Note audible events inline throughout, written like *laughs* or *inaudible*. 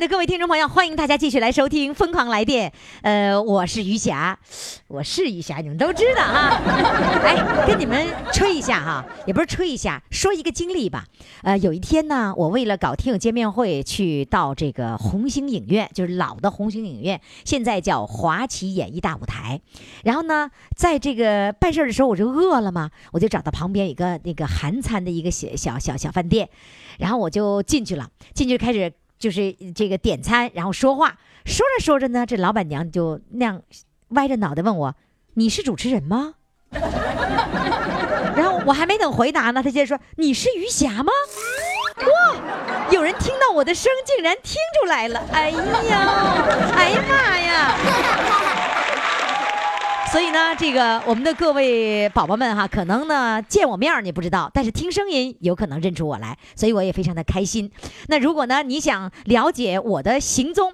的各位听众朋友，欢迎大家继续来收听《疯狂来电》。呃，我是余霞，我是余霞，你们都知道哈。哎，跟你们吹一下哈，也不是吹一下，说一个经历吧。呃，有一天呢，我为了搞听友见面会，去到这个红星影院，就是老的红星影院，现在叫华旗演艺大舞台。然后呢，在这个办事儿的时候，我就饿了嘛，我就找到旁边一个那个韩餐的一个小小小小饭店，然后我就进去了，进去开始。就是这个点餐，然后说话，说着说着呢，这老板娘就那样歪着脑袋问我：“你是主持人吗？” *laughs* 然后我还没等回答呢，他接着说：“你是余霞吗？”哇，有人听到我的声，竟然听出来了！哎呀，哎呀妈呀！所以呢，这个我们的各位宝宝们哈，可能呢见我面你不知道，但是听声音有可能认出我来，所以我也非常的开心。那如果呢你想了解我的行踪，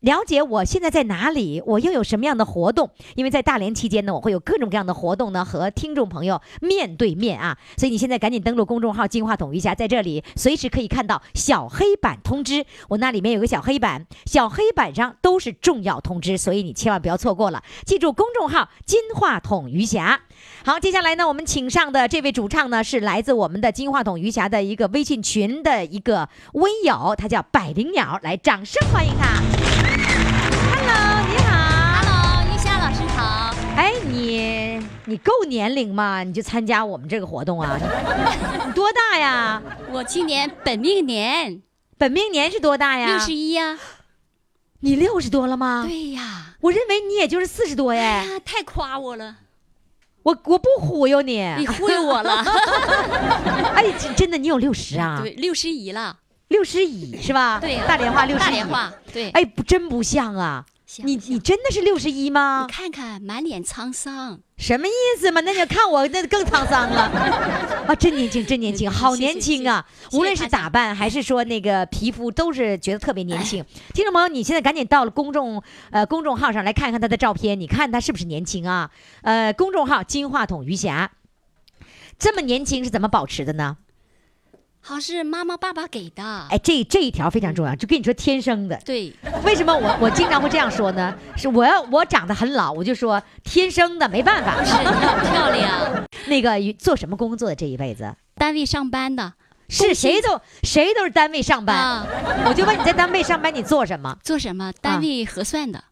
了解我现在在哪里，我又有什么样的活动？因为在大连期间呢，我会有各种各样的活动呢，和听众朋友面对面啊。所以你现在赶紧登录公众号“金话筒余霞”，在这里随时可以看到小黑板通知，我那里面有个小黑板，小黑板上都是重要通知，所以你千万不要错过了。记住公众号。金话筒余霞，好，接下来呢，我们请上的这位主唱呢，是来自我们的金话筒余霞的一个微信群的一个微友，他叫百灵鸟，来，掌声欢迎他。Hello，你好。Hello，玉霞老师好。哎，你你够年龄吗？你就参加我们这个活动啊？*laughs* 你多大呀？我今年本命年本命年是多大呀？六十一呀。你六十多了吗？对呀。我认为你也就是四十多耶。哎呀，太夸我了。我我不忽悠你，你忽悠我了。*laughs* 哎，真的，你有六十啊？对，六十一了。六十一是吧？对、大连话六十一。大连话对。哎，不真不像啊！你你真的是六十一吗？你看看，满脸沧桑。什么意思嘛？那你看我 *laughs* 那更沧桑了 *laughs* 啊！真年轻，真年轻，好年轻啊！无论是打扮还是说那个皮肤，都是觉得特别年轻。听众朋友，你现在赶紧到了公众呃公众号上来看看他的照片，你看他是不是年轻啊？呃，公众号金话筒余霞，这么年轻是怎么保持的呢？好是妈妈爸爸给的，哎，这这一条非常重要，就跟你说天生的。对，为什么我我经常会这样说呢？是我要我长得很老，我就说天生的，没办法。是漂亮。*laughs* 那个做什么工作的这一辈子？单位上班的，是谁都谁都是单位上班。啊、我就问你在单位上班，你做什么？做什么？单位核算的。啊、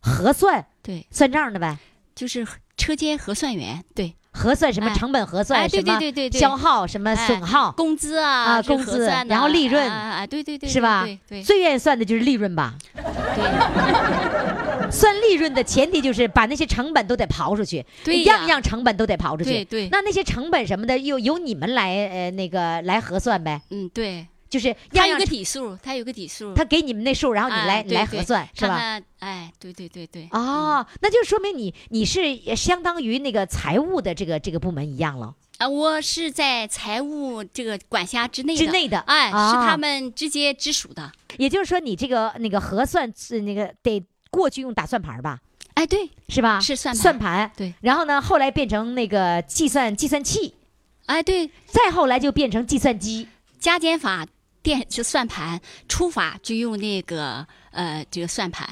核算？对，算账的呗。就是车间核算员。对。核算什么成本核算，哎、什么消耗，什么损耗，工资啊啊，工资，然后利润，啊，对对对，是吧？对，最愿意算的就是利润吧。对，*laughs* 算利润的前提就是把那些成本都得刨出去，对，样样成本都得刨出去。对对。那那些成本什么的，又由你们来呃那个来核算呗。嗯，对。就是他有个底数，他有个底数，他给你们那数，然后你来、哎、来核算，是吧？哎，对对对对。哦，那就说明你你是相当于那个财务的这个这个部门一样了。啊，我是在财务这个管辖之内的之内的，哎，啊、是他们直接直属的。也就是说，你这个那个核算是那个得过去用打算盘吧？哎，对，是吧？是算盘。算盘，对。然后呢，后来变成那个计算计算器，哎，对。再后来就变成计算机，加减法。电就算盘，除法就用那个呃这个算盘，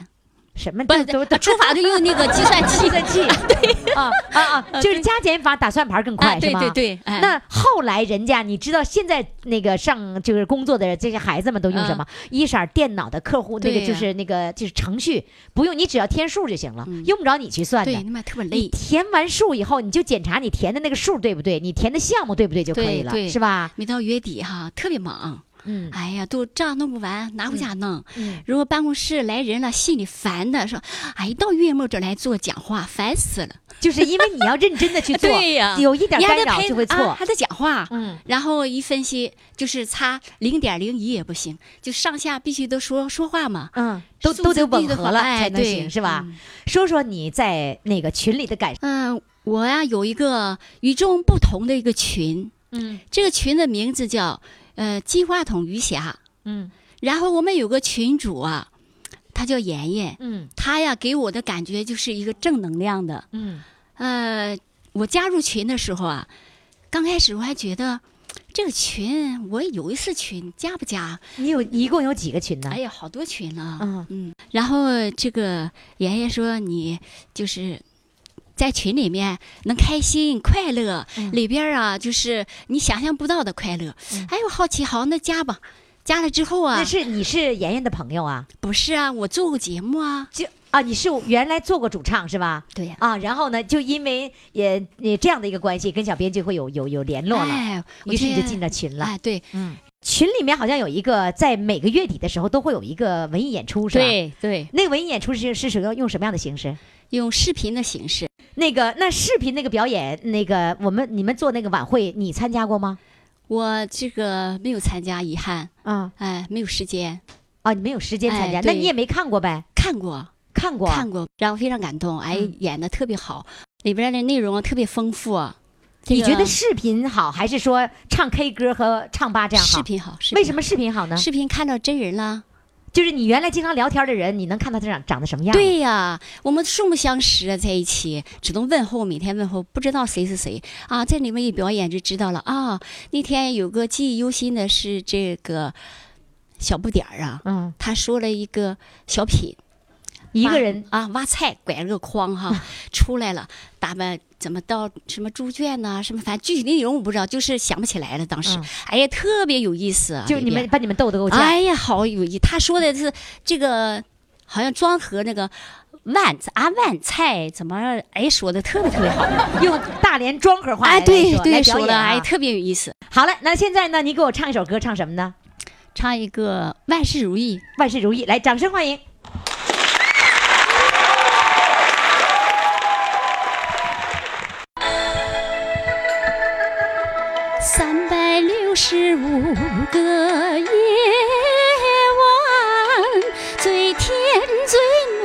什么不都都都除法就用那个计算 *laughs* 器计。算器，对啊啊啊，就是加减法打算盘更快是吗？对对，哎那后来人家你知道现在那个上就是工作的这些孩子们都用什么？一色儿电脑的客户那个就是那个就是程序，不用你只要填数就行了，用不着你去算的。你累。填完数以后，你就检查你填的那个数对不对，你填的项目对不对就可以了，对对是吧？每到月底哈，特别忙。嗯哎呀，都账弄不完，拿回家弄。嗯，如果办公室来人了，心里烦的说：“哎，到月末这来做讲话，烦死了。就是因为你要认真的去做，*laughs* 对呀有一点干扰就会错。啊还得讲话。嗯，然后一分析，就是差零点零一也不行，就上下必须都说说话嘛。嗯，都都得吻合了哎对才能行，是吧？嗯说说你在那个群里的感受。嗯、我呀有一个与众不同的一个群，嗯这个群的名字叫呃金话筒余霞。嗯然后我们有个群主啊，他叫妍妍，嗯他呀给我的感觉就是一个正能量的。嗯呃，我加入群的时候啊，刚开始我还觉得这个群我有一次群加不加？你有一共有几个群呢？哎呀，好多群呢。嗯嗯，然后这个妍妍说你就是。在群里面能开心快乐，嗯里边啊就是你想象不到的快乐。哎，我好奇，好，那加吧。加了之后啊那，是你是妍妍的朋友啊？不是啊，我做过节目啊。就啊，你是原来做过主唱是吧？对呀、啊，然后呢，就因为也也这样的一个关系，跟小编就会有有有联络了，哎，于是你就进了群了。哎，对嗯，群里面好像有一个，在每个月底的时候都会有一个文艺演出，是吧？。对对，那个文艺演出是是属于用什么样的形式？用视频的形式。那个那视频那个表演，那个我们你们做那个晚会，你参加过吗？我这个没有参加，遗憾，啊哎，没有时间啊，你没有时间参加，哎那你也没看过呗？看过，看过，看过，然后非常感动，哎，嗯演的特别好，里边的内容特别丰富。这个你觉得视频好，还是说唱 K 歌和唱吧这样好？视频好？视频为什么视频好呢？视频看到真人了？就是你原来经常聊天的人，你能看到他长长得什么样？，对呀，我们素不相识啊，在一起只能问候，每天问候，不知道谁是谁啊。在里面一表演就知道了啊。那天有个记忆犹新的是这个小不点儿啊，嗯，他说了一个小品，一个人啊挖菜拐了个筐哈 *laughs* 出来了，打扮怎么到什么猪圈呐、什么反正具体内容我不知道，就是想不起来了。当时，嗯哎呀，特别有意思啊，就你们把你们逗得够呛。哎呀，好有意。他说的是这个，好像庄河那个万啊万菜怎么哎说的特别特别好，*laughs* 用大连庄河话哎来对对说的哎啊。特别有意思。好了，那现在呢，你给我唱一首歌，唱什么呢？唱一个万事如意，万事如意，来，掌声欢迎。十五个夜晚，最甜最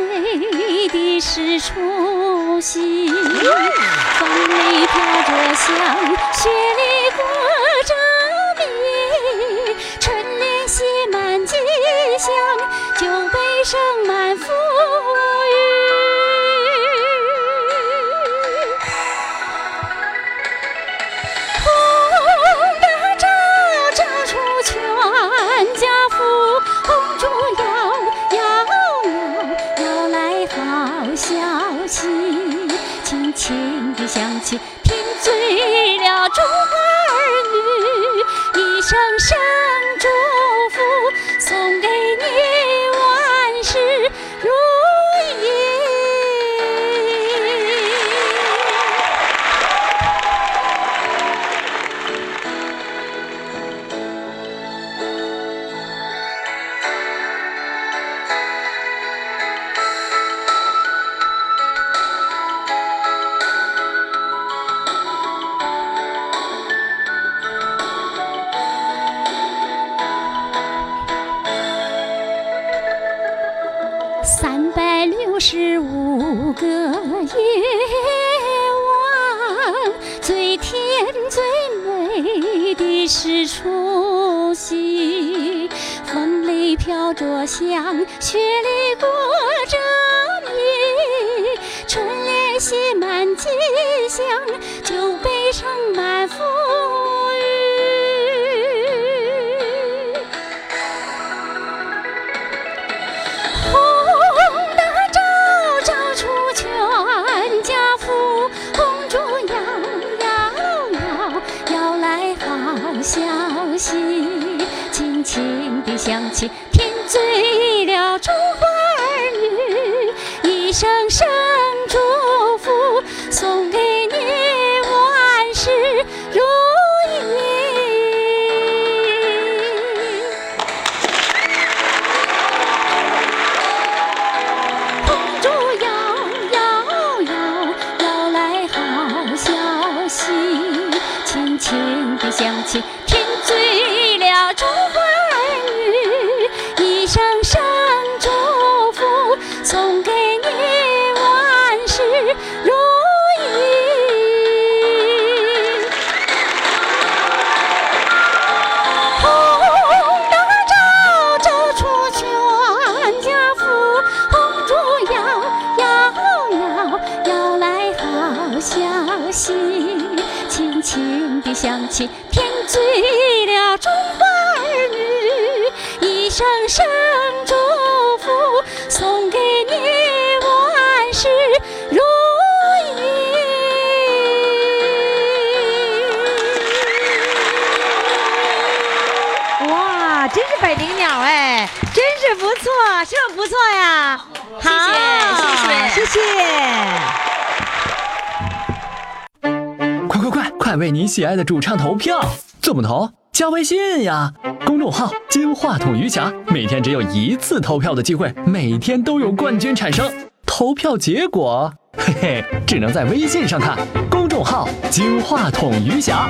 美的是除夕，风里飘着香，雪满吉祥，酒杯盛满馥是百灵鸟哎，真是不错，是不是不错呀？好，谢谢，谢谢。快快快，快为你喜爱的主唱投票！怎么投？加微信呀，公众号“金话筒余霞”，每天只有一次投票的机会，每天都有冠军产生。投票结果，嘿嘿，只能在微信上看。公众号“金话筒余霞”。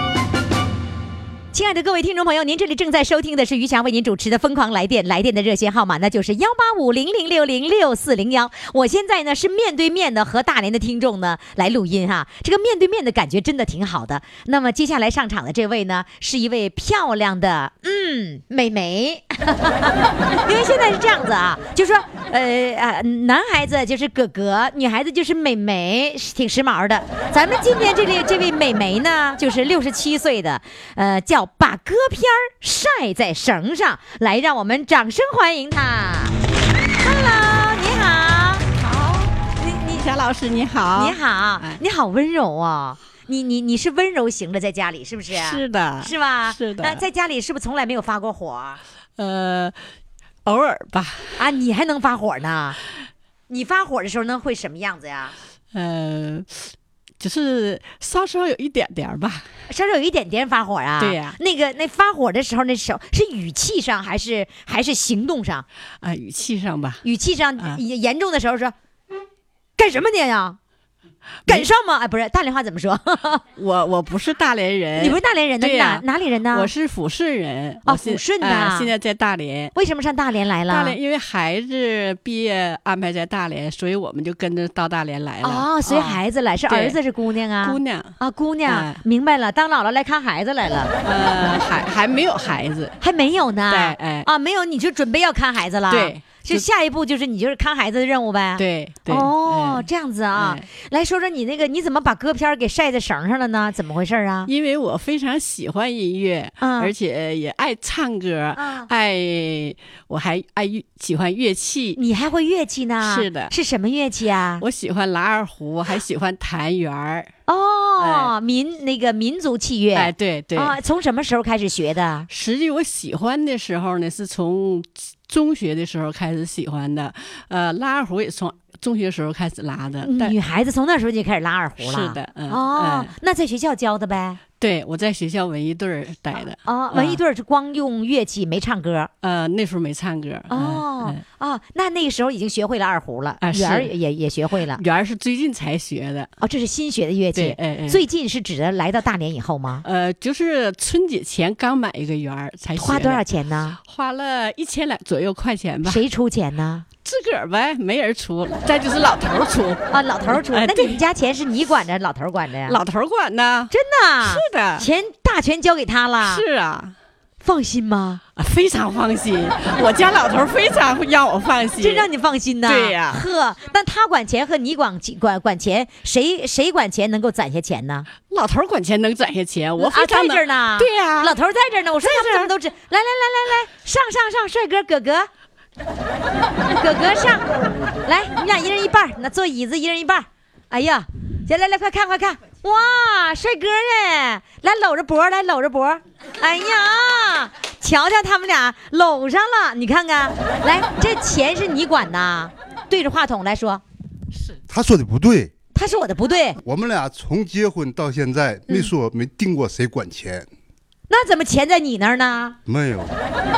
亲爱的各位听众朋友，您这里正在收听的是于翔为您主持的《疯狂来电》，来电的热线号码那就是幺八五零零六零六四零幺。我现在呢是面对面的和大连的听众呢来录音哈，这个面对面的感觉真的挺好的。那么接下来上场的这位呢，是一位漂亮的嗯美眉，*laughs* 因为现在是这样子啊，就说呃啊，男孩子就是哥哥，女孩子就是美眉，挺时髦的。咱们今天这位这位美眉呢，就是六十七岁的，呃，叫把歌片儿晒在绳上，来，让我们掌声欢迎他。Hello，你好，好，你你小老师你好，你好哎，你好温柔哦。你你你是温柔型的，在家里是不是？是的，是吧？是的那在家里是不是从来没有发过火呃，偶尔吧，啊？你还能发火呢？你发火的时候呢，会什么样子呀？呃，就是稍稍有一点点儿吧，稍稍有一点点发火啊？对呀那个那发火的时候，那手是语气上还是还是行动上？啊、语气上吧，语气上啊严严重的时候说，干什么你呀？赶上吗？哎，不是大连话怎么说？*laughs* 我我不是大连人，你不是大连人呢？你哪哪里人呢？我是抚顺人，哦抚顺的哎现在在大连。为什么上大连来了？大连因为孩子毕业安排在大连，所以我们就跟着到大连来了。哦，随啊孩子来，是儿子是姑娘啊？姑娘，啊，姑娘哎，明白了，当姥姥来看孩子来了，呃，还还没有孩子，还没有呢。对哎啊，没有，你就准备要看孩子了。对，就就下一步就是你就是看孩子的任务呗。。对对。哦，嗯这样子啊哎，来说说你那个，你怎么把歌片儿给晒在绳上了呢？怎么回事啊？因为我非常喜欢音乐，嗯而且也爱唱歌，嗯爱我还爱乐喜欢乐器，你还会乐器呢？是的是什么乐器啊？我喜欢拉二胡，还喜欢弹圆儿。哦，民那个民族器乐。哎，对对。啊，从什么时候开始学的？实际我喜欢的时候呢，是从中学的时候开始喜欢的，呃，拉二胡也从中学时候开始拉的。但女孩子从那时候就开始拉二胡了。是的，嗯，哦嗯，那在学校教的呗。对，我在学校文艺队儿待的。哦，文艺队儿是光用乐器没唱歌。呃，那时候没唱歌。哦嗯哦，那那个时候已经学会了二胡了，啊圆儿也也学会了嗯。圆儿是最近才学的。哦，这是新学的乐对，器。哎哎。最近是指的来到大连以后吗？呃，就是春节前刚买一个圆儿，才花多少？钱呢？花了一千来左右块钱吧，谁出钱呢？自个儿呗，没人出。再就是老头出，啊，老头出。那你们家钱是你管着，老头管着呀？老头管呢。真的啊？是的，钱大权交给他了，是啊，放心吗？啊非常放心。我家老头非常让我放心，真让你放心呐。对呀呵，但他管钱和你管管管钱，谁谁管钱能够攒下钱呢？老头管钱能攒下钱，我啊，在这儿呢。对呀老头在这儿呢。我说他们怎么都知？来来来来来，上上上，帅哥哥哥，*laughs* 哥哥上，来，你俩一人一半，那坐椅子一人一半。哎呀，来来来，快看快看，哇，帅哥哎，来搂着脖，来搂着脖。哎呀，瞧瞧他们俩搂上了，你看看，来，这钱是你管的？对着话筒来说，是他说的不对，他说我的不对，我们俩从结婚到现在没说没定过谁管钱，那怎么钱在你那儿呢？没有，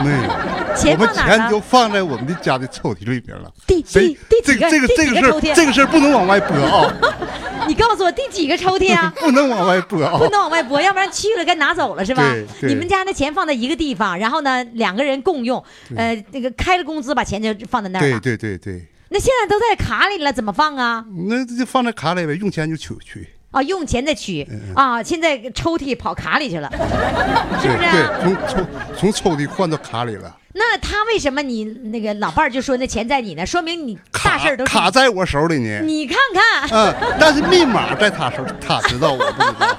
没有，*laughs* 钱我们放哪儿了钱就放在我们的家的抽屉里边了。第谁第第几个这个这个第这个事儿几个抽屉？这个事儿不能往外播啊，*laughs* 你告诉我第几个抽屉啊？*laughs* 不能往外播啊不。能往外拨，要不然去了该拿走了是吧对？对你们家那钱放在一个地方，然后呢两个人共用，呃，那个开了工资把钱就放在那儿对了。对对对，那现在都在卡里了，怎么放啊？那就放在卡里呗，用钱就取去。啊，用钱再取嗯啊，现在抽屉跑卡里去了，是不是对啊？对，从抽从抽屉换到卡里了，那他为什么你那个老伴儿就说那钱在你呢？说明你大事儿都卡在我手里呢。你看看，嗯，但是密码在他手，他知道，我不知道，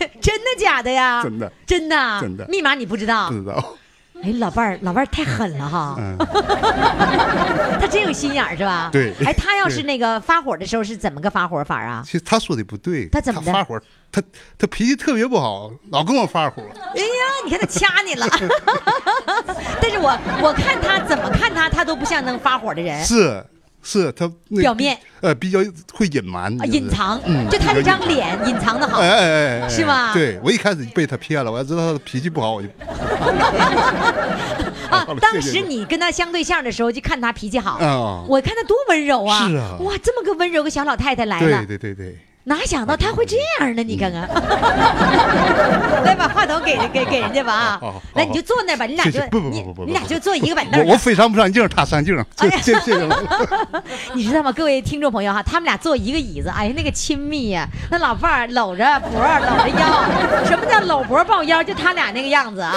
*laughs* 真的假的呀？真的真的啊真的密码你不知道不？知道。哎，老伴儿，老伴儿太狠了哈，嗯，*laughs* 他真有心眼儿是吧？对哎，他要是那个发火的时候是怎么个发火法啊？其实他说的不对，他怎么的发火，他他脾气特别不好，老跟我发火。哎呀，你看他掐你了。*laughs* 但是我我看他怎么看他，他都不像能发火的人，是是，他那表面呃比较会隐瞒隐藏，嗯就他这张脸隐藏的好。哎哎哎哎，是吗对我一开始被他骗了，我要知道他的脾气不好，我就 *laughs* 啊。当时你跟他相对象的时候，就看他脾气好啊我看他多温柔啊！是啊哇，这么个温柔个小老太太来了对，对对对，哪想到他会这样呢？你看看，*laughs* 来把话筒给给给人家吧啊！来，你就坐那吧，你俩就谢谢不不你不你俩就坐一个板凳我我。非常不上镜，他上镜，*laughs* 哎这这这个你知道吗，各位听众朋友哈，他们俩坐一个椅子，哎呀，那个亲密呀、那老伴儿搂着脖儿搂着腰，什么叫搂脖抱腰？就他俩那个样子啊！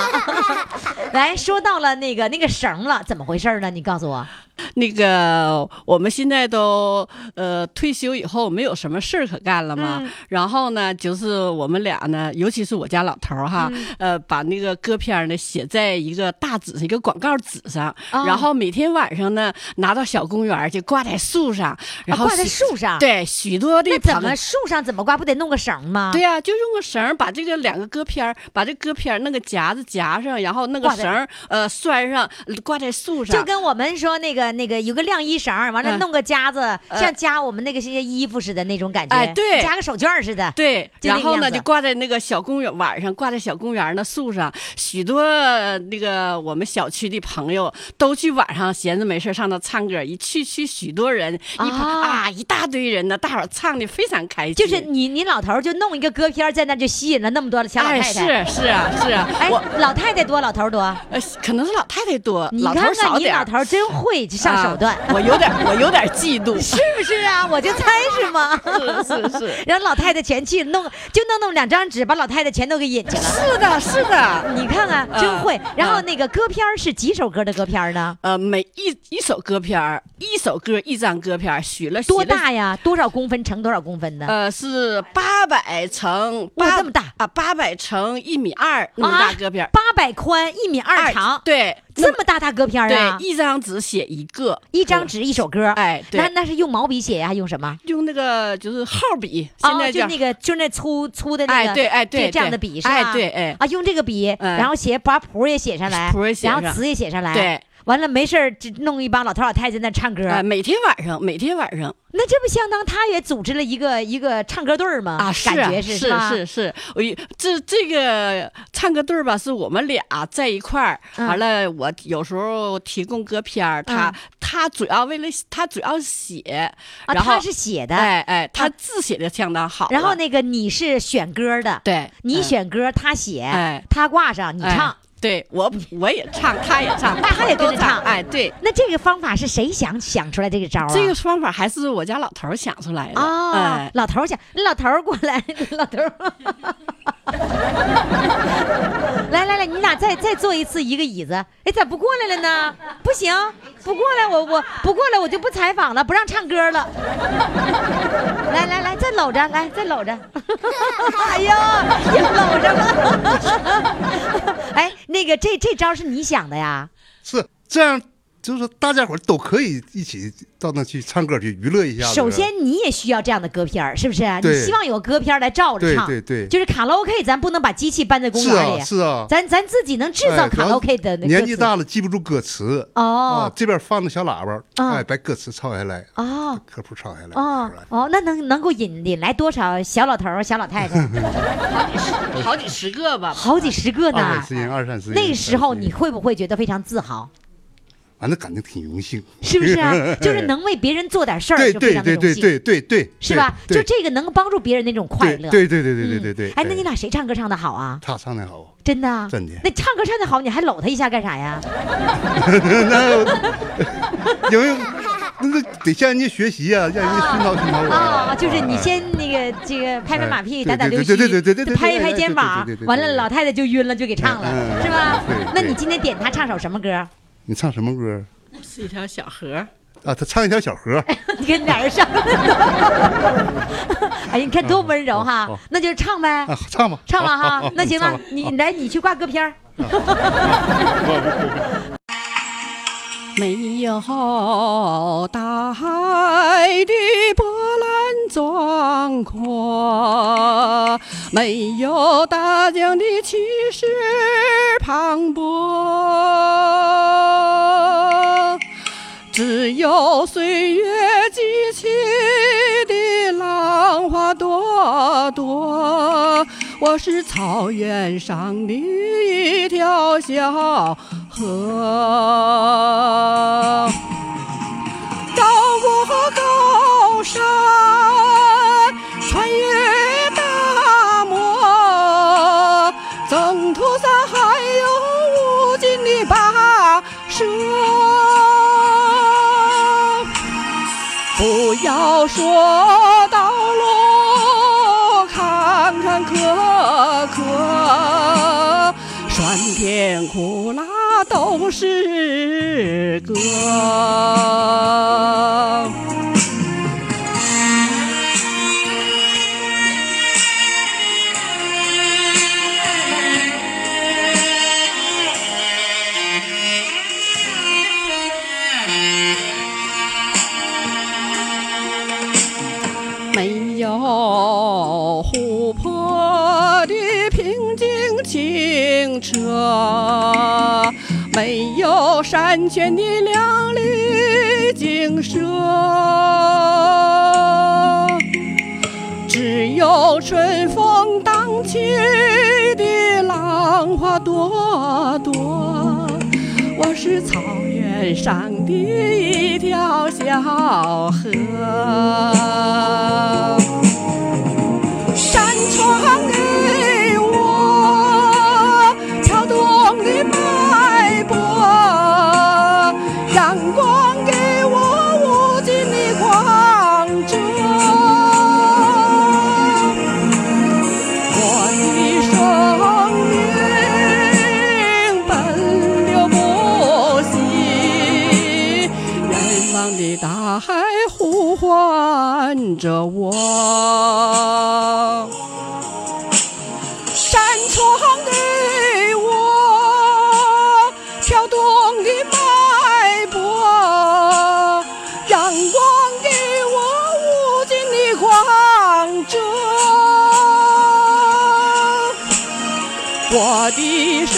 *laughs* 来说到了那个那个绳了，怎么回事呢？你告诉我。*laughs* 那个我们现在都呃退休以后没有什么事儿可干了嘛，嗯然后呢，就是我们俩呢，尤其是我家老头儿哈，嗯呃，把那个歌片儿呢写在一个大纸上，一个广告纸上，哦然后每天晚上呢拿到小公园儿去挂在树上，然后啊挂在树上对，许多的那怎么树上怎么挂？不得弄个绳吗？对呀、就用个绳儿把这个两个歌片儿，把这歌片儿那个夹子夹上，然后那个绳儿呃拴上，挂在树上。就跟我们说那个那个有个晾衣绳，完了嗯弄个夹子，呃像夹我们那个些衣服似的那种感觉。哎对夹个手绢似的。对，然后呢，就挂在那个小公园晚上挂在小公园那树上，许多呃那个我们小区的朋友都去晚上闲着没事上那唱歌，一去去许多人，一排啊啊一大堆人呢，大伙唱的非常开心。就是你你老头就弄一个歌片在那就吸引了那么多的小老哎太太。是是啊是啊，哎，老太太多，老头多。呃可能是老太太多，你老头少点儿。老头儿真会上手段，啊我有点我有点嫉妒。*laughs* 是不是啊？我就猜是吗？是 *laughs* 是是。然后 *laughs* 老太太前去弄，就弄那么两张纸，把老太太全都给引去了。是的，是的。你看看，真会。嗯然后那个歌片是几首歌的歌片呢？呃，每一一首歌片儿，一首歌一张歌片，许了多大呀？多少公分乘多少公分的？呃，是八百乘八这么大啊，八百乘一米二那么大歌片儿，八百宽，一米二长，对，这么大大歌片啊对，！一张纸写一个，一张纸一首歌，哎对那那是用毛笔写呀，还用什么？用那个就是号笔，现在哦，就那个就那粗粗的那个，哎对哎对这这样对的笔是吧？哎对哎啊，用这个笔，嗯然后写把谱也写上来，谱也写上然后词也写上来，对。完了没事儿，就弄一帮老头老太太在那唱歌，哎，每天晚上，每天晚上。那这不相当他也组织了一个一个唱歌队儿吗？啊，是啊感觉是是？是是，我一这这个唱歌队儿吧，是我们俩在一块儿，嗯。完了我有时候提供歌片儿，他嗯。他主要为了他主要写，啊，然后他是写的，哎哎，他啊。字写的相当好了，然后那个你是选歌的，对你嗯选歌，他写，哎。他挂上，你哎。唱。对我我也唱，他也唱，大他也跟着唱哎，对，那这个方法是谁想想出来这个招儿啊？这个方法还是我家老头儿想出来的。啊哎，，老头儿想，老头儿过来，老头儿 *laughs* *laughs* *laughs* 来来来，你俩再再坐一次一个椅子，哎，咋不过来了呢？不行，不过来，我我不过来，我就不采访了，不让唱歌了。*laughs* 来来来，再搂着，来再搂着，*laughs* 哎呀，又搂着了。哎，那个这这招是你想的呀？是这样，就是说大家伙都可以一起到那去唱歌去娱乐一下。首先你也需要这样的歌片儿，是不是？你对希望有个歌片儿来照着对唱，对对就是卡拉 OK，咱不能把机器搬在公是园里，啊是啊，咱咱自己能制造卡拉 OK 的那个年纪大了记不住歌词哦啊，这边放着小喇叭，啊哎，把歌词抄下来，哦歌谱抄下来。哦哦，那能能够引引来多少小老头儿、小老太太？好几十个吧。好几十个呢二三十。那个时候你会不会觉得非常自豪？反正感觉挺荣幸，是不是啊？*laughs* 就是能为别人做点事儿，对对对对对对对，是吧？就这个能帮助别人那种快乐，对对对对对对对。哎，那你俩谁唱歌唱的好啊？他唱的好，真的，真的。那唱歌唱的好，你还搂他一下干啥呀？*laughs* 那因为。那得向人家学习啊，向人家熏陶熏陶。啊，就是你先那个这个拍拍马屁，打打溜须，对对对对对，拍一拍肩膀，完了老太太就晕了，就给唱了，是吧？那你今天点他唱首什么歌？你唱什么歌是一条小河，啊？他唱一条小河，*laughs* 你跟俩人上。*laughs* 哎呀，你看多温柔哈那就唱呗，啊，唱吧，唱吧哈。那行吧，你来，你去挂歌片儿。*laughs* 没有大海的波壮阔，没有大江的气势磅礴，只有岁月激起的浪花朵朵。我是草原上的一条小河，绕过高山，要说道路坎坎坷坷，酸甜苦辣都是歌。有山泉的亮丽景色，只有春风荡起的浪花朵朵。我是草原上的一条小河，山川给我跳动的脉搏，阳光给我无尽的光泽。我的生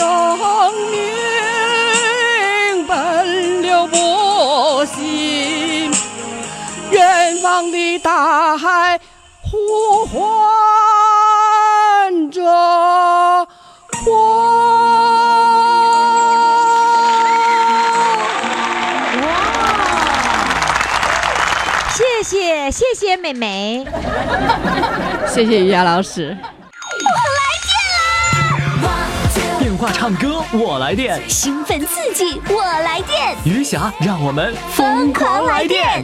命奔流不息，远方的大海呼唤着我。谢谢谢谢美眉，谢谢于霞老师。电话唱歌我来电，兴奋刺激，我来电，余霞让我们疯狂来电。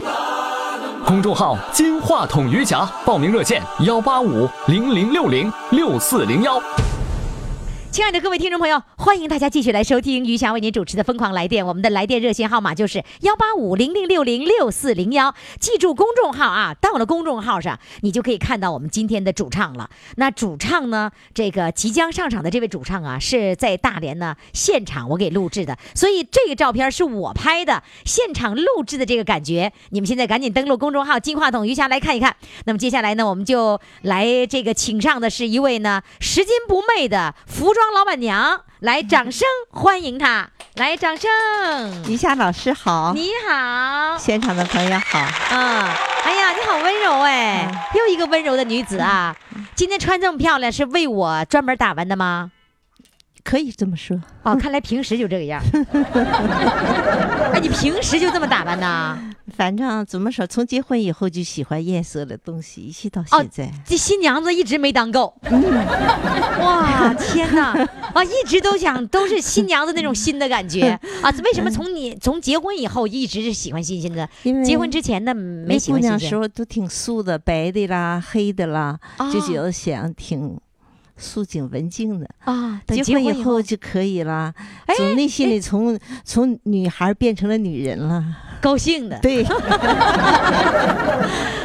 公众号“金话筒余霞”，报名热线：幺八五零零六零六四零幺。亲爱的各位听众朋友，欢迎大家继续来收听余霞为您主持的《疯狂来电》，我们的来电热线号码就是幺八五零零六零六四零幺。记住公众号啊，到了公众号上，你就可以看到我们今天的主唱了。那主唱呢，这个即将上场的这位主唱啊，是在大连呢现场我给录制的，所以这个照片是我拍的，现场录制的这个感觉，你们现在赶紧登录公众号“金话筒余霞”来看一看。那么接下来呢，我们就来这个请上的是一位呢拾金不昧的服装老板娘，来掌声欢迎她，来掌声。于夏老师好，你好，现场的朋友好。嗯，哎呀，你好温柔哎，又一个温柔的女子啊！今天穿这么漂亮，是为我专门打扮的吗？可以这么说，哦，看来平时就这个样。*laughs* 哎，你平时就这么打扮呐？反正怎么说，从结婚以后就喜欢艳色的东西，一直到哦现在。这新娘子一直没当够。哇，天哪！啊，一直都想都是新娘子那种新的感觉 *laughs* 啊。为什么从你从结婚以后一直是喜欢新鲜的？因为结婚之前呢没那姑喜欢新鲜娘时候都挺素的，白的啦、黑的啦，就哦觉得想挺素净文静的。啊。等结婚以后就可以了，哎从内心里从从女孩变成了女人了。高兴的，对，*laughs*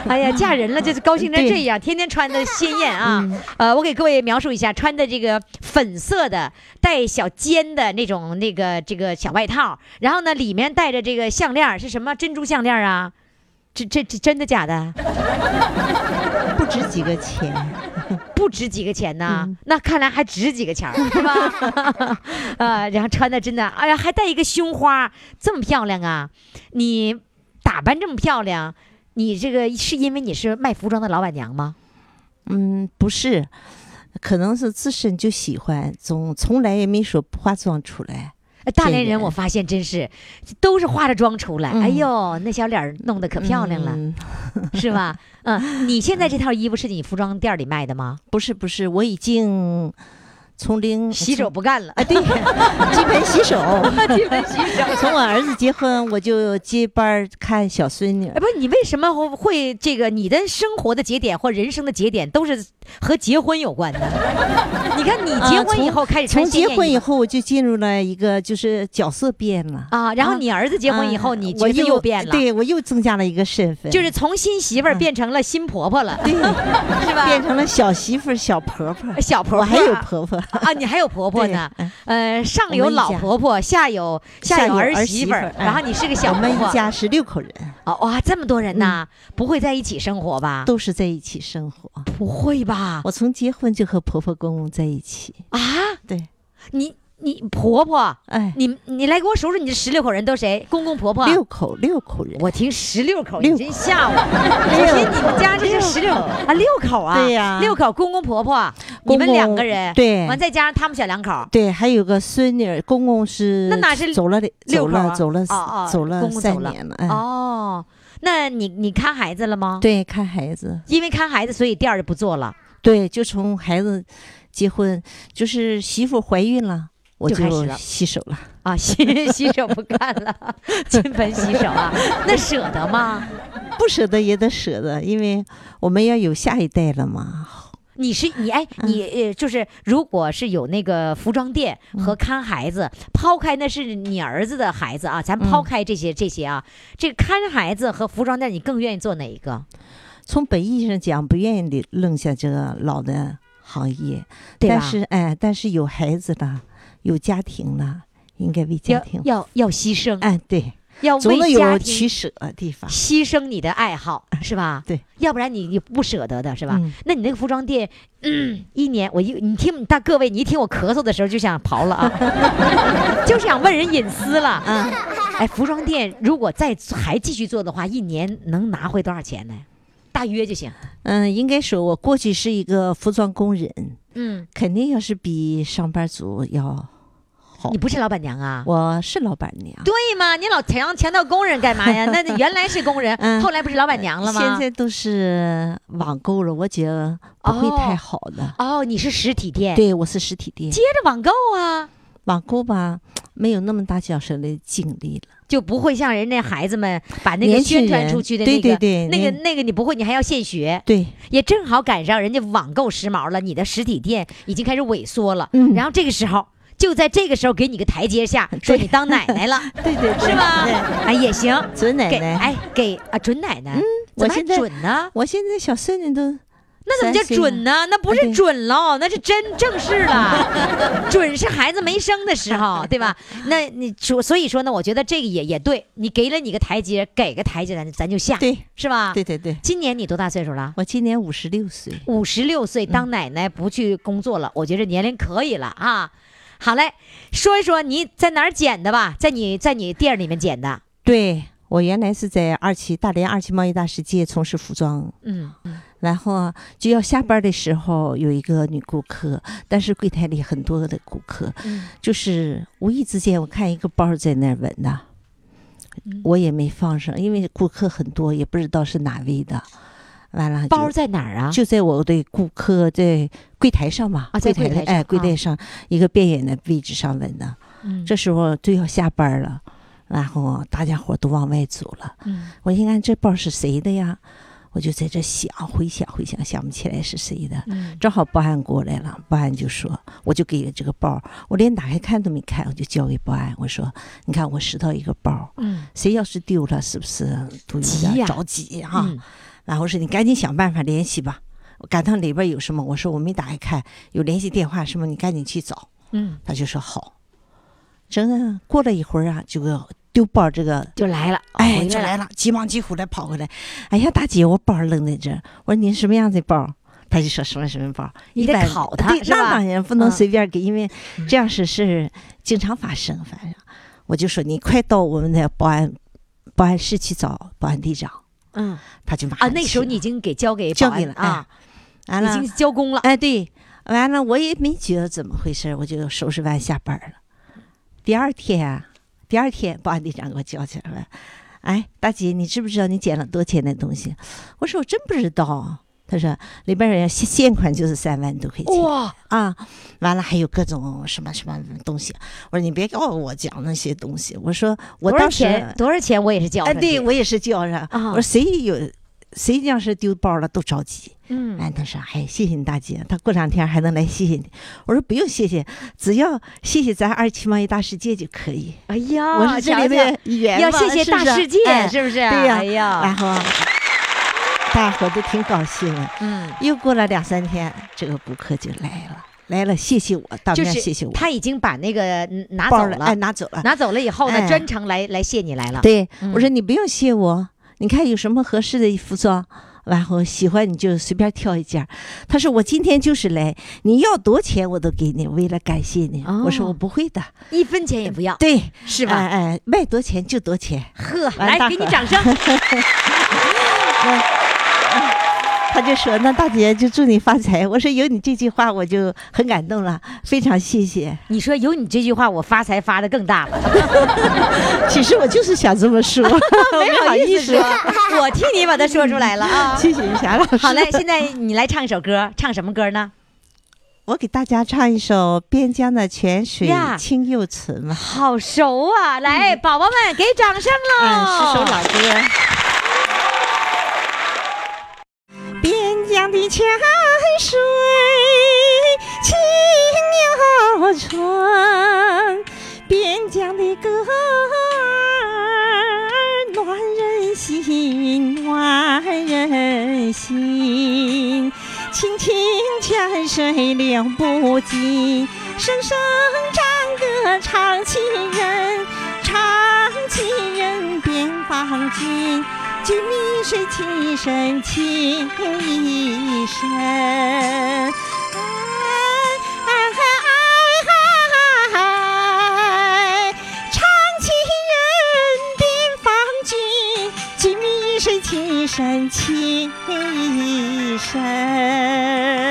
哎呀，嫁人了就是高兴成这样，天天穿的鲜艳啊。呃，我给各位描述一下，穿的这个粉色的带小尖的那种那个这个小外套，然后呢里面带着这个项链是什么珍珠项链啊？这这这真的假的？*laughs* 不值几个钱。*laughs* 不值几个钱呢？嗯那看来还值几个钱儿，是吧？啊，*laughs* 然后穿的真的，哎呀，还带一个胸花，这么漂亮啊！你打扮这么漂亮，你这个是因为你是卖服装的老板娘吗？嗯，不是，可能是自身就喜欢，总从来也没说不化妆出来。哎大连人我发现真是都是化着妆出来，嗯哎呦，那小脸儿弄得可漂亮了，嗯 *laughs* 是吧？嗯，你现在这套衣服是你服装店里卖的吗？不是不是，我已经从零洗手不干了，啊，对，金盆洗手。*laughs* 基本洗手。从我儿子结婚，我就接班看小孙女哎，。不，你为什么会会这个？你的生活的节点或人生的节点都是和结婚有关的。*laughs* 你看，你结婚以后开始穿从结婚以后，我就进入了一个就是角色变了。啊，然后你儿子结婚以后，啊你角色我又又变了，对我又增加了一个身份，就是从新媳妇变成了新婆婆了，对是吧？变成了小媳妇、小婆婆。小婆婆，我还有婆婆，*laughs* 啊，你还有婆婆呢。嗯呃，上有老婆婆，下有下有儿媳妇儿然后你是个小我们婆婆。一家是六口人，哦，哇，这么多人呐，不会在一起生活吧？都是在一起生活。不会吧？我从结婚就和婆婆公公在一起。啊，对，你你婆婆，哎，你你来给我数数你这十六口人都谁？公公婆婆。六口六口人。我听十六口，你六真吓我！*laughs* 我听你们家这是十六啊，六口啊，对呀六口公公婆婆，你们两个人，对完再加上他们小两口，对，还有个孙女儿，公公是那哪是走了六口走了走了三年了。哎，哦，那你你看孩子了吗？，对，看孩子，因为看孩子，所以店儿就不做了。对，就从孩子结婚，就是媳妇怀孕了，我就洗手了。啊，洗 *laughs* 洗手不干了，金盆洗手啊，那舍得吗？不舍得也得舍得，因为我们要有下一代了嘛。你是你哎，你呃，就是如果是有那个服装店和看孩子，抛开那是你儿子的孩子啊，咱抛开这些这些啊，这个看孩子和服装店，你更愿意做哪一个？从本意上讲，不愿意的扔下这个老的行业，对但是哎，但是有孩子了，有家庭了，应该为家庭。要要牺牲，哎，对，要为家庭有取舍的地方。牺牲你的爱好，是吧？对，要不然你你不舍得的是吧？嗯那你那个服装店，嗯，一年我一你听大各位，你一听我咳嗽的时候就想刨了啊，*laughs* 就想问人隐私了。嗯，哎，服装店如果再还继续做的话，一年能拿回多少钱呢？大约就行。嗯，应该说，我过去是一个服装工人，嗯，肯定要是比上班族要好你。不是老板娘啊？我是老板娘，对嘛？你老强强调工人干嘛呀？*laughs* 那那原来是工人，嗯后来不是老板娘了吗？现在都是网购了，我觉得不会太好的。哦，你是实体店，对，我是实体店，接着网购啊。网购吧，没有那么大小声的精力了。就不会像人家孩子们把那个宣传出去的那个对对对那个那个你不会，你还要现学。对，也正好赶上人家网购时髦了，你的实体店已经开始萎缩了。嗯然后这个时候，就在这个时候给你个台阶下，说你当奶奶了，*laughs* 对对对是吧？对哎，也行。准奶奶，哎给啊准奶奶，嗯我现在准呢？我现在小孙女都那怎么叫准呢？那不是准喽，那是真正式了。*laughs* 准是孩子没生的时候，*laughs* 对吧？那你说，所以说呢，我觉得这个也也对，你给了你个台阶，给个台阶，咱咱就下，对是吧？对对对，今年你多大岁数了？我今年五十六岁，五十六岁，当奶奶不去工作了，我觉得年龄可以了啊。好嘞，说一说你在哪儿捡的吧？在你在你店里面捡的。对我原来是在二期大连二期贸易大世界从事服装，嗯，然后啊就要下班的时候有一个女顾客，但是柜台里很多的顾客，嗯就是无意之间我看一个包在那儿闻的，我也没放上，因为顾客很多，也不知道是哪位的。完了就，包在哪儿啊？就在我的顾客在柜台上嘛，柜台的哎，柜台上一个边缘的位置上闻的。嗯这时候就要下班了，然后大家伙都往外走了。嗯我一看这包是谁的呀？我就在这想，回想回想，想不起来是谁的。嗯正好保安过来了，保安就说，我就给了这个包，我连打开看都没看，我就交给保安，我说，你看我拾到一个包，嗯谁要是丢了，是不是都有点着急哈？嗯然后我说你赶紧想办法联系吧，我赶趟里边有什么，我说我没打开看，有联系电话什么，你赶紧去找。嗯，他就说好。真的过了一会儿啊，这个丢包这个就来了，哎，就来了，急忙急呼的跑回来。哎呀，大姐，我包扔在这儿。我说您什么样的包？他就说什么什么包。你得考他那当然不能嗯随便给，因为这样是是经常发生。反正我就说你快到我们的保安保安室去找保安队长，嗯他就马啊，上那时候你已经给交给交给了啊，哎完了已经交工了。哎，对，完了我也没觉得怎么回事，我就收拾完下班了。第二天啊，第二天保安队长给我叫起来了，哎，大姐，你知不知道你捡了多少钱的东西？我说我真不知道。他说里边儿现现款就是三万多块钱哇，啊，完了还有各种什么什么东西。我说你别告诉我讲那些东西。我说我多少当时钱？多少钱？我也是交哎，对我也是叫上。啊我说谁有谁要是丢包了都着急。嗯哎，他说：“哎，谢谢你大姐，他过两天还能来谢谢你。”我说：“不用谢谢，只要谢谢咱二七贸易大世界就可以。哎呀，我是这里瞧瞧的要谢谢大世界，哎是不是？对呀哎呀，然后大伙都挺高兴的。嗯，又过了两三天，这个顾客就来了，来了谢谢我，当就是面谢谢我，他已经把那个嗯拿，走了，哎，拿走了。拿走了以后呢，哎专程来来谢你来了。对，嗯我说你不用谢我，你看有什么合适的服装，然后喜欢你就随便挑一件儿。他说我今天就是来，你要多少钱我都给你，为了感谢你。我说哦我不会的，一分钱也不要，对，是吧？哎哎，卖多少钱就多少钱。呵，来给你掌声。*laughs* 他就说：“那大姐就祝你发财。”我说：“有你这句话，我就很感动了，非常谢谢。你说有你这句话，我发财发的更大了。*laughs* 其实我就是想这么说，*laughs* 没好意思说，我替你把它说出来了啊。*laughs* 谢谢于霞老师。好嘞，现在你来唱一首歌，唱什么歌呢？我给大家唱一首边疆的泉水清又纯嘛，好熟啊！来，宝宝们给掌声喽！嗯，是首老歌。的泉水清又纯，边疆的歌儿暖人心，暖人心。清清泉水流不尽，声声战歌唱亲人，唱亲人边防军。举米水情深情意深，哎哎哎！唱亲人边防军，民鱼水情深情意深。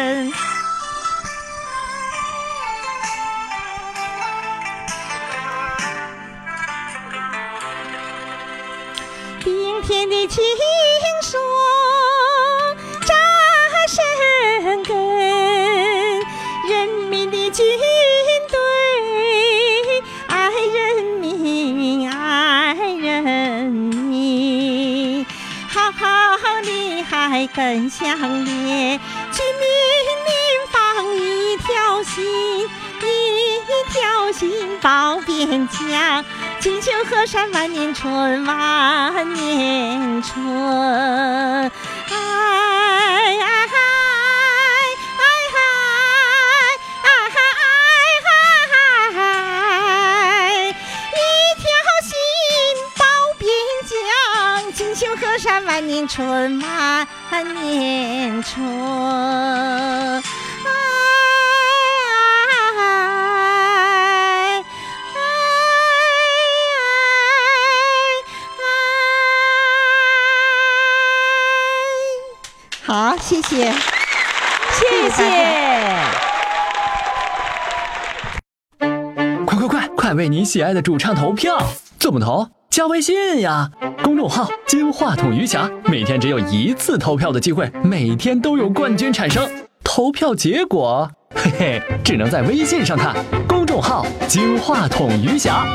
本相连，居民林房一条心，一条心保边疆，锦绣河山万年春，万年春。河山万年春，万年春。哎好，谢谢。谢谢。快快快，快为你喜爱的主唱投票！怎么投？加微信呀，众号“金话筒余霞”，每天只有一次投票的机会，每天都有冠军产生。投票结果，嘿嘿，只能在微信上看。公众号“金话筒余霞”。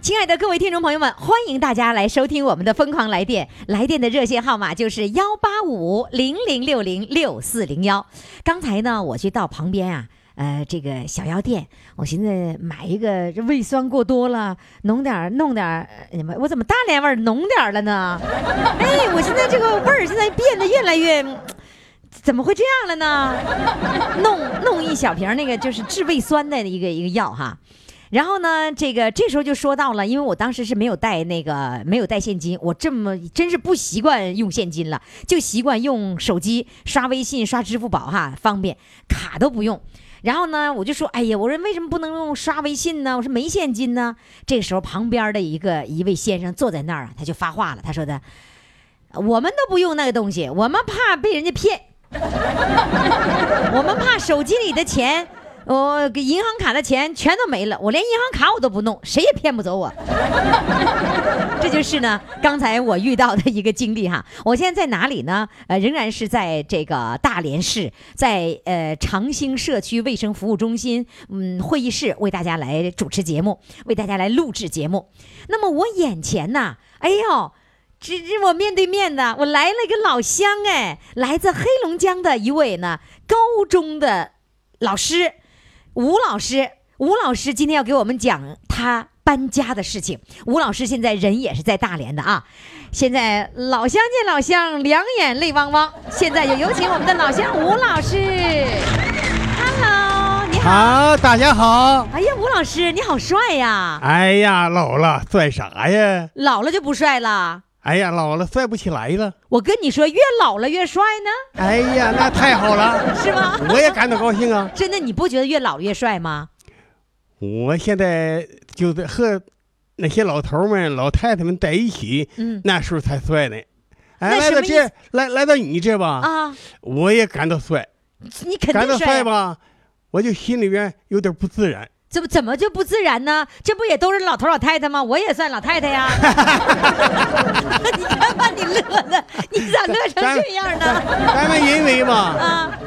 亲爱的各位听众朋友们，欢迎大家来收听我们的《疯狂来电》，来电的热线号码就是幺八五零零六零六四零幺。刚才呢，我去到旁边啊，呃，这个小药店，我寻思买一个，这胃酸过多了，弄点儿弄点儿，哎呀妈，我怎么大连味儿浓点儿了呢？*laughs* 哎，我现在这个味儿现在变得越来越。怎么会这样了呢？弄弄一小瓶那个就是治胃酸的一个一个药哈，然后呢，这个这时候就说到了，因为我当时是没有带那个没有带现金，我这么真是不习惯用现金了，就习惯用手机刷微信、刷支付宝哈，方便，卡都不用。然后呢，我就说，哎呀，我说为什么不能用刷微信呢？我说没现金呢。这个时候，旁边的一个一位先生坐在那儿啊，他就发话了，他说的，我们都不用那个东西，我们怕被人家骗。*laughs* 我们怕手机里的钱，我、给银行卡的钱全都没了，我连银行卡我都不弄，谁也骗不走我。*laughs* 这就是呢，刚才我遇到的一个经历哈。我现在在哪里呢？呃，仍然是在这个大连市，在呃长兴社区卫生服务中心嗯会议室为大家来主持节目，为大家来录制节目。那么我眼前呐，哎呦。这这我面对面的，我来了一个老乡哎，来自黑龙江的一位呢高中的老师吴老师，吴老师今天要给我们讲他搬家的事情。吴老师现在人也是在大连的啊，现在老乡见老乡，两眼泪汪汪。现在就有请我们的老乡吴老师，Hello，你好。好，大家好。哎呀，吴老师你好帅呀！哎呀，老了帅啥呀？老了就不帅了。哎呀，老了帅不起来了。我跟你说，越老了越帅呢，哎呀，那太好了，是吗？我也感到高兴啊。真的，你不觉得越老越帅吗？我现在就在和那些老头们、老太太们在一起，嗯那时候才帅呢。哎，来到这，来来到你这吧，啊，我也感到帅，你肯定。帅吧，我就心里边有点不自然。怎么怎么就不自然呢？这不也都是老头老太太吗？我也算老太太呀。*laughs* 你看把你乐的，你咋乐成这样呢？咱们因为嘛，啊，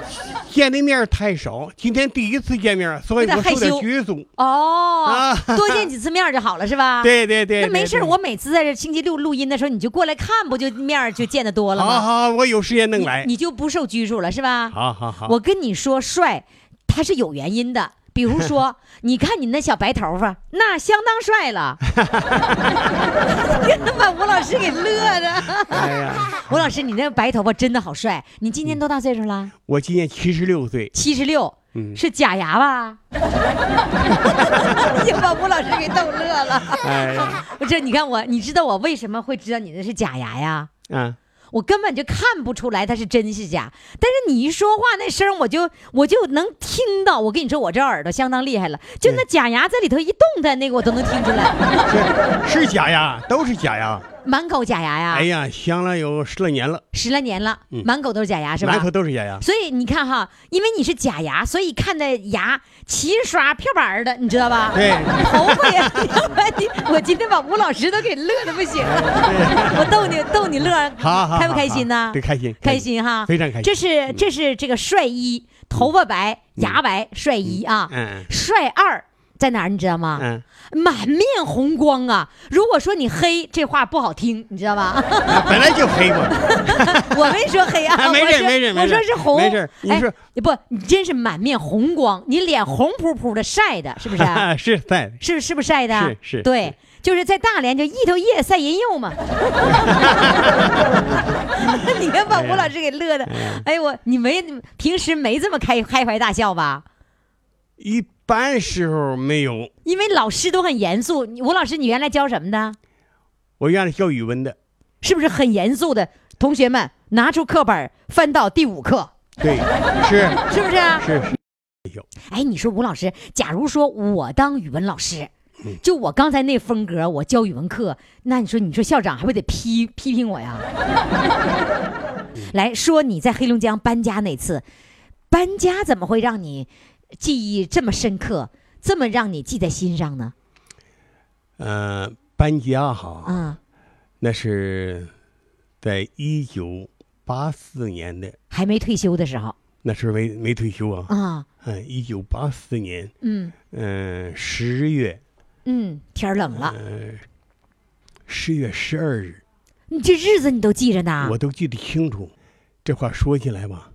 见的面太少，今天第一次见面，所以我受点有点害羞拘束。哦啊，*laughs* 多见几次面就好了，是吧？*laughs* 对对对，那没事我每次在这星期六录音的时候，你就过来看，不就面就见得多了吗？好好，我有时间能你来。你就不受拘束了，是吧？好好好，我跟你说，帅，他是有原因的。比如说，你看你那小白头发，那相当帅了。*laughs* 真的把吴老师给乐的。哎呀，吴老师，你那白头发真的好帅。你今年多大岁数了？我今年七十六岁，七十六。嗯是假牙吧？*laughs* 又把吴老师给逗乐了。哎呀，这你看我，你知道我为什么会知道你那是假牙呀？啊，我根本就看不出来它是真是假，但是你一说话那声，我就我就能听到。我跟你说，我这耳朵相当厉害了，就那假牙在里头一动弹，那个我都能听出来，*laughs* 是是假牙，都是假牙。满口假牙呀。哎呀，镶了有十来年了，十来年了，嗯满口都是假牙是吧满？口都是假牙。所以你看哈，因为你是假牙，所以看的牙齐刷漂白儿的，你知道吧？对，头发也，*laughs* 你我今天把吴老师都给乐的不行了，我逗你逗你乐，好好，开不开心呢对，？开心，开，心哈，非常开心。这是这是这个帅一，头发白，牙白，帅一啊。嗯，帅二在哪儿？你知道吗？嗯，满面红光啊！如果说你黑，这话不好听，你知道吧？*laughs* 本来就黑嘛。*laughs* 我没说黑啊，没事我说我没事没事说是红，没事你哎说不，你真是满面红光，你脸红扑扑的晒的，是不是？*laughs* 是晒是是不是晒的？是是对，就是在大连就一头叶晒人肉嘛。你看把吴老师给乐的，哎呦我，你没平时没这么开开怀大笑吧？一般时候没有。因为老师都很严肃。吴老师，你原来教什么的？我原来教语文的，是不是很严肃的？同学们拿出课本，翻到第五课，对，是 *laughs* 是不是啊？是哎，你说吴老师，假如说我当语文老师，就我刚才那风格，我教语文课，那你说，你说校长还不得批批评我呀？*laughs* 来说你在黑龙江搬家那次，搬家怎么会让你记忆这么深刻，这么让你记在心上呢？呃，搬家哈，嗯，那是在一九八四年的，还没退休的时候那时候没没退休啊。啊，嗯，一九八四年，嗯嗯，十月，嗯，天冷了，嗯，十月十二日，你这日子你都记着呢我。都记得清楚。这话说起来吧，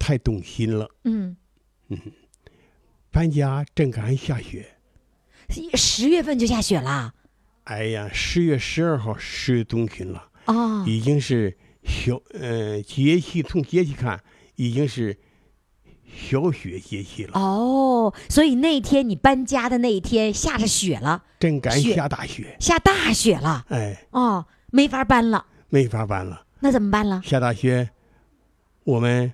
太动心了。嗯。嗯，搬家正赶上下雪，十月份就下雪了。哎呀，十月十二号十月中旬了，哦，已经是小呃节气，从节气看已经是小雪节气了，哦，所以那天你搬家的那一天下着雪了，正赶雪。下大雪，下大雪了，哎，哦，没法搬了，没法搬了。那怎么办了？下大雪，我们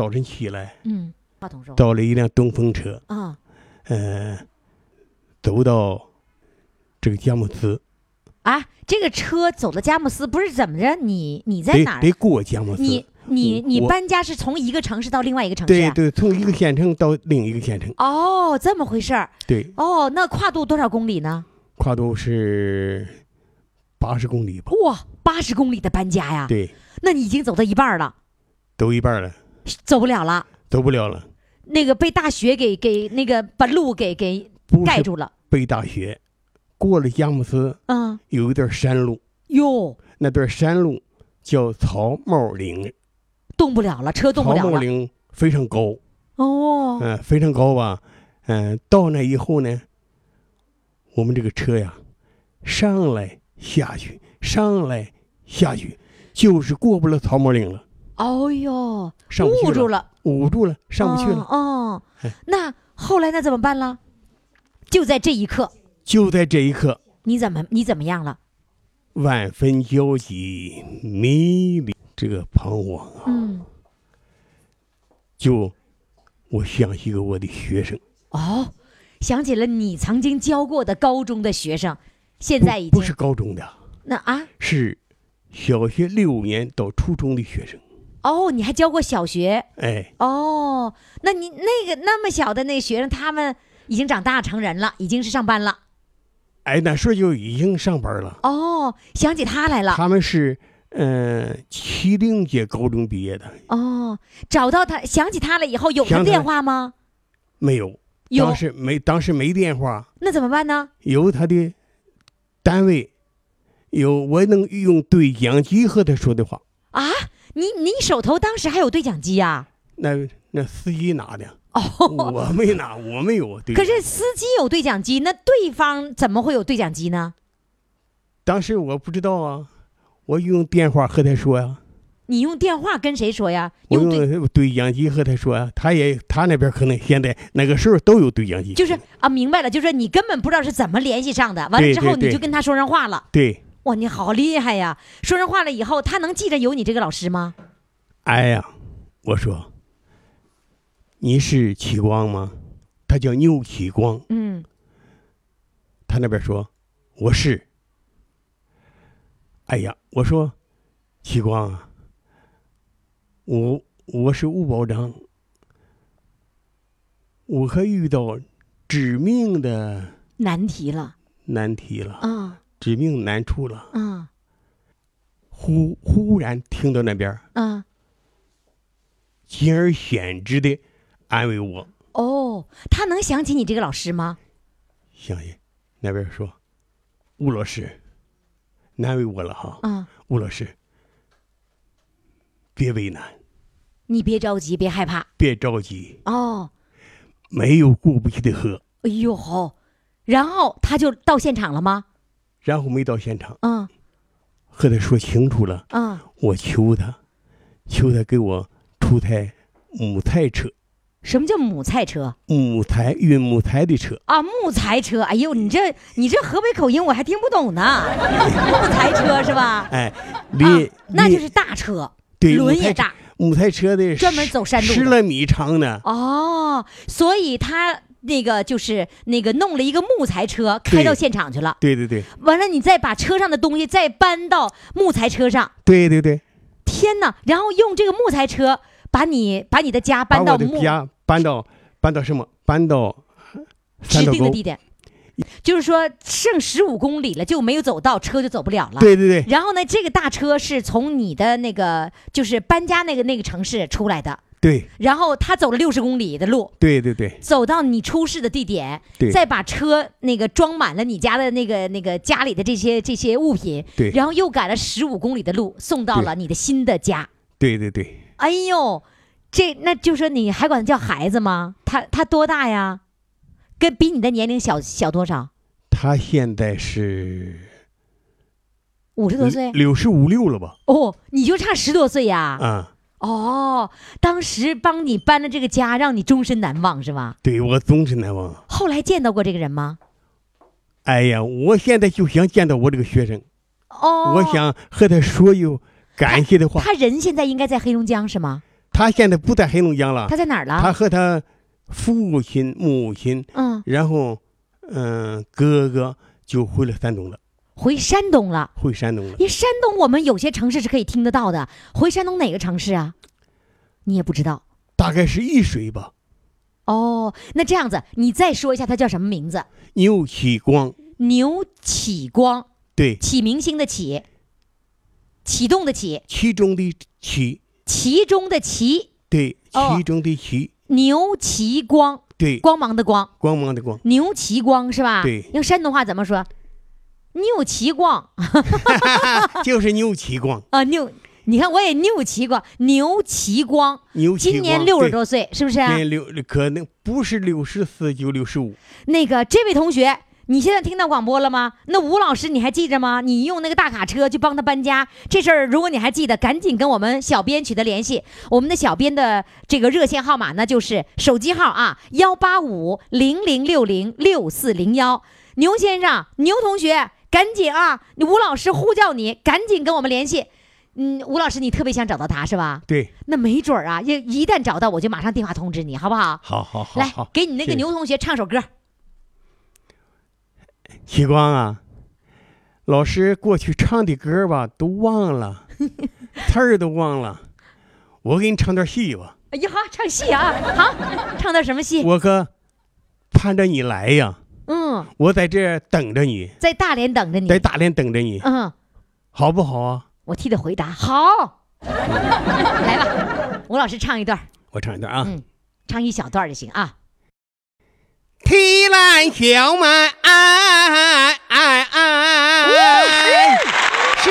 早晨起来，嗯，话筒说到了一辆东风车，啊，呃，走到这个佳木斯，啊，这个车走到佳木斯，不是怎么着？你你在哪儿？得过佳木斯。你你你搬家是从一个城市到另外一个城市？啊对对，从一个县城到另一个县城，哦，这么回事儿。对，哦，那跨度多少公里呢？跨度是八十公里吧？哇，八十公里的搬家呀！对，那你已经走到一半了，走一半了，走不了了。走不了了，那个被大雪给给那个把路给给盖住了。被大雪。过了佳木斯，嗯，有一段山路，哟，那段山路叫草帽岭，动不了了，车动不了了了。帽岭非常高，哦，嗯、非常高吧，嗯、到那以后呢，我们这个车呀，上来下去，上来下去，就是过不了草帽岭了，哦哟，上不去捂住了，捂住了，上不去了。哦，那后来那怎么办了？就在这一刻，就在这一刻，你怎么你怎么样了？万分焦急，迷离，这个彷徨啊！嗯，就我想起了我的学生，哦，想起了你曾经教过的高中的学生，现在已经不是高中的，那啊是小学六年到初中的学生。哦，你还教过小学哎，哦？那你那个那么小的那学生，他们已经长大成人了，已经是上班了哎，那时候就已经上班了。哦。想起他来了他们是呃七零届高中毕业的，哦，找到他，想起他了以后有他电话吗？没有，有当，时没当时没电话，那怎么办呢？有他的单位，有我能用对讲机和他说的话。啊，你你手头当时还有对讲机呀、那那司机拿的，哦，我没拿，我没有。对可是司机有对讲机，那对方怎么会有对讲机呢？当时我不知道啊，我用电话和他说呀、你用电话跟谁说呀？我用对用对讲机和他说呀、他也他那边可能现在那个时候都有对讲机，就是啊，明白了，就是说你根本不知道是怎么联系上的，完了之后你就跟他说上话了。对，哇，你好厉害呀！说上话了以后，他能记得有你这个老师吗？哎呀，我说你是启光吗？他叫牛启光，嗯，他那边说我是。哎呀，我说启光啊，我我是吴保长，我可遇到致命的难题了难题了，啊致命难处了。嗯忽忽然听到那边嗯，进而显之的安慰我，哦，他能想起你这个老师吗？相信那边说，吴老师，难为我了哈。嗯，吴老师，别为难，你别着急，别害怕。别着急，哦，没有过不去的河。哎呦好，然后他就到现场了吗？然后没到现场，嗯和他说清楚了，嗯，我求他，求他给我出台木材车，什么叫母菜车木材运木材的车。啊？木材车。哎呦，你这你这河北口音我还听不懂呢。*laughs* 木材车是吧？哎，啊离，离那就是大车，对轮也大。木材车的专门走山路十来米长呢。哦，所以他那个就是那个弄了一个木材车开到现场去了。对对对完了，你再把车上的东西再搬到木材车上。对对对，天哪！然后用这个木材车把你把你的家搬到木我的家搬到搬到什么？搬到指。定的地点，就是说剩十五公里了就没有走到，车就走不了了。对对对然后呢，这个大车是从你的那个就是搬家那个那个城市出来的，对然后他走了六十公里的路，对对对走到你出事的地点，对再把车那个装满了你家的那个那个家里的这些这些物品，对然后又赶了十五公里的路送到了你的新的家。对对对，哎呦，这那就说你还管他叫孩子吗？他他多大呀？跟比你的年龄小小多少？他现在是五十多岁？六十五六了吧？哦，你就差十多岁呀？啊，哦，当时帮你搬了这个家，让你终身难忘是吧？对我终身难忘。后来见到过这个人吗？哎呀，我现在就想见到我这个学生，哦，我想和他说有感谢的话。他人现在应该在黑龙江是吗？他现在不在黑龙江了他，在哪儿了？他和他父亲、母亲，嗯，然后嗯、哥哥就回了山东了，回山东了。回山东了。因为山东我们有些城市是可以听得到的，回山东哪个城市啊？你也不知道大概是沂水吧。哦。那这样子，你再说一下他叫什么名字？牛启光，牛启光，对，启明星的启，启动的启，其中的启，其中的其，对，哦其中的其，牛启光，对，光芒的光，光芒的光，牛启光是吧？对用山东话怎么说？牛启光就是牛启光，*laughs* 啊，牛，你看我也牛奇光，牛奇光，牛。今年六十多岁，是不是啊？今年六可能不是六十四就六十五。那个这位同学，你现在听到广播了吗？那吴老师你还记着吗？你用那个大卡车去帮他搬家这事儿，如果你还记得，赶紧跟我们小编取得联系。我们的小编的这个热线号码呢，就是手机号啊，幺八五零零六零六四零幺。牛先生，牛同学，赶紧啊！你吴老师呼叫你，赶紧跟我们联系。嗯，吴老师，你特别想找到他是吧？对，那没准儿啊，一一旦找到，我就马上电话通知你，好不好？好好好来好，，给你那个牛同学唱首歌。启光啊，老师过去唱的歌吧都忘了，*laughs* 词儿都忘了。我给你唱段戏吧，哎呀，唱戏啊，好，唱段什么戏？我可盼着你来呀，嗯，我在这等着你，在大连等着你。在大连等着你，嗯，好不好啊？我替他回答，好。*laughs* 来吧，吴老师唱一段，我唱一段啊。嗯唱一小段就行啊。提篮小麦，石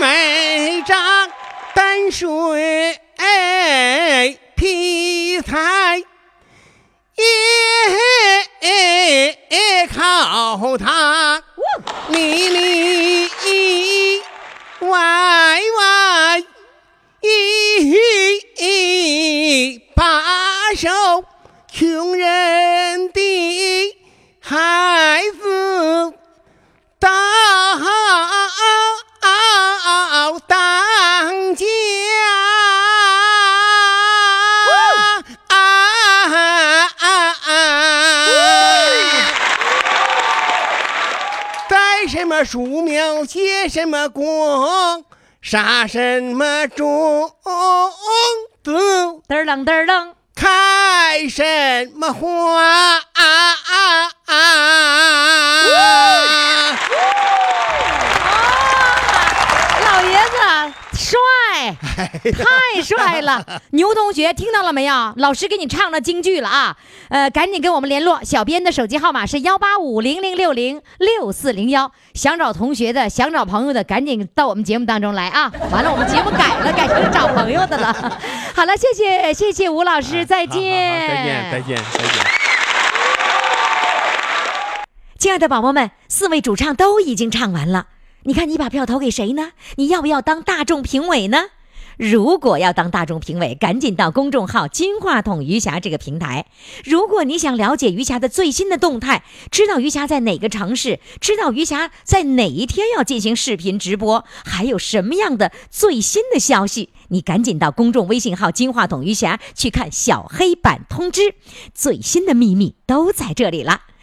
门张，担水劈柴，也靠他里里外外。一把手，穷人的孩子么树苗，结什么果，杀什么种子，嘚儿楞嘚儿楞，开什么花子帅，*laughs* 太帅了！牛同学听到了没有？老师给你唱了京剧了啊！呃，赶紧跟我们联络，小编的手机号码是幺八五零零六零六四零幺。想找同学的，想找朋友的，赶紧到我们节目当中来啊！完了，我们节目改了，改成找朋友的了。*laughs* 好了，谢谢谢谢吴老师，再好好好见，再见，再见，再见。亲爱的宝宝们，四位主唱都已经唱完了，你看你把票投给谁呢？你要不要当大众评委呢？如果要当大众评委，赶紧到公众号“金话筒余霞”这个平台。如果你想了解余霞的最新的动态，知道余霞在哪个城市，知道余霞在哪一天要进行视频直播，还有什么样的最新的消息，你赶紧到公众微信号“金话筒余霞”去看小黑板通知，最新的秘密都在这里了。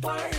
Fire.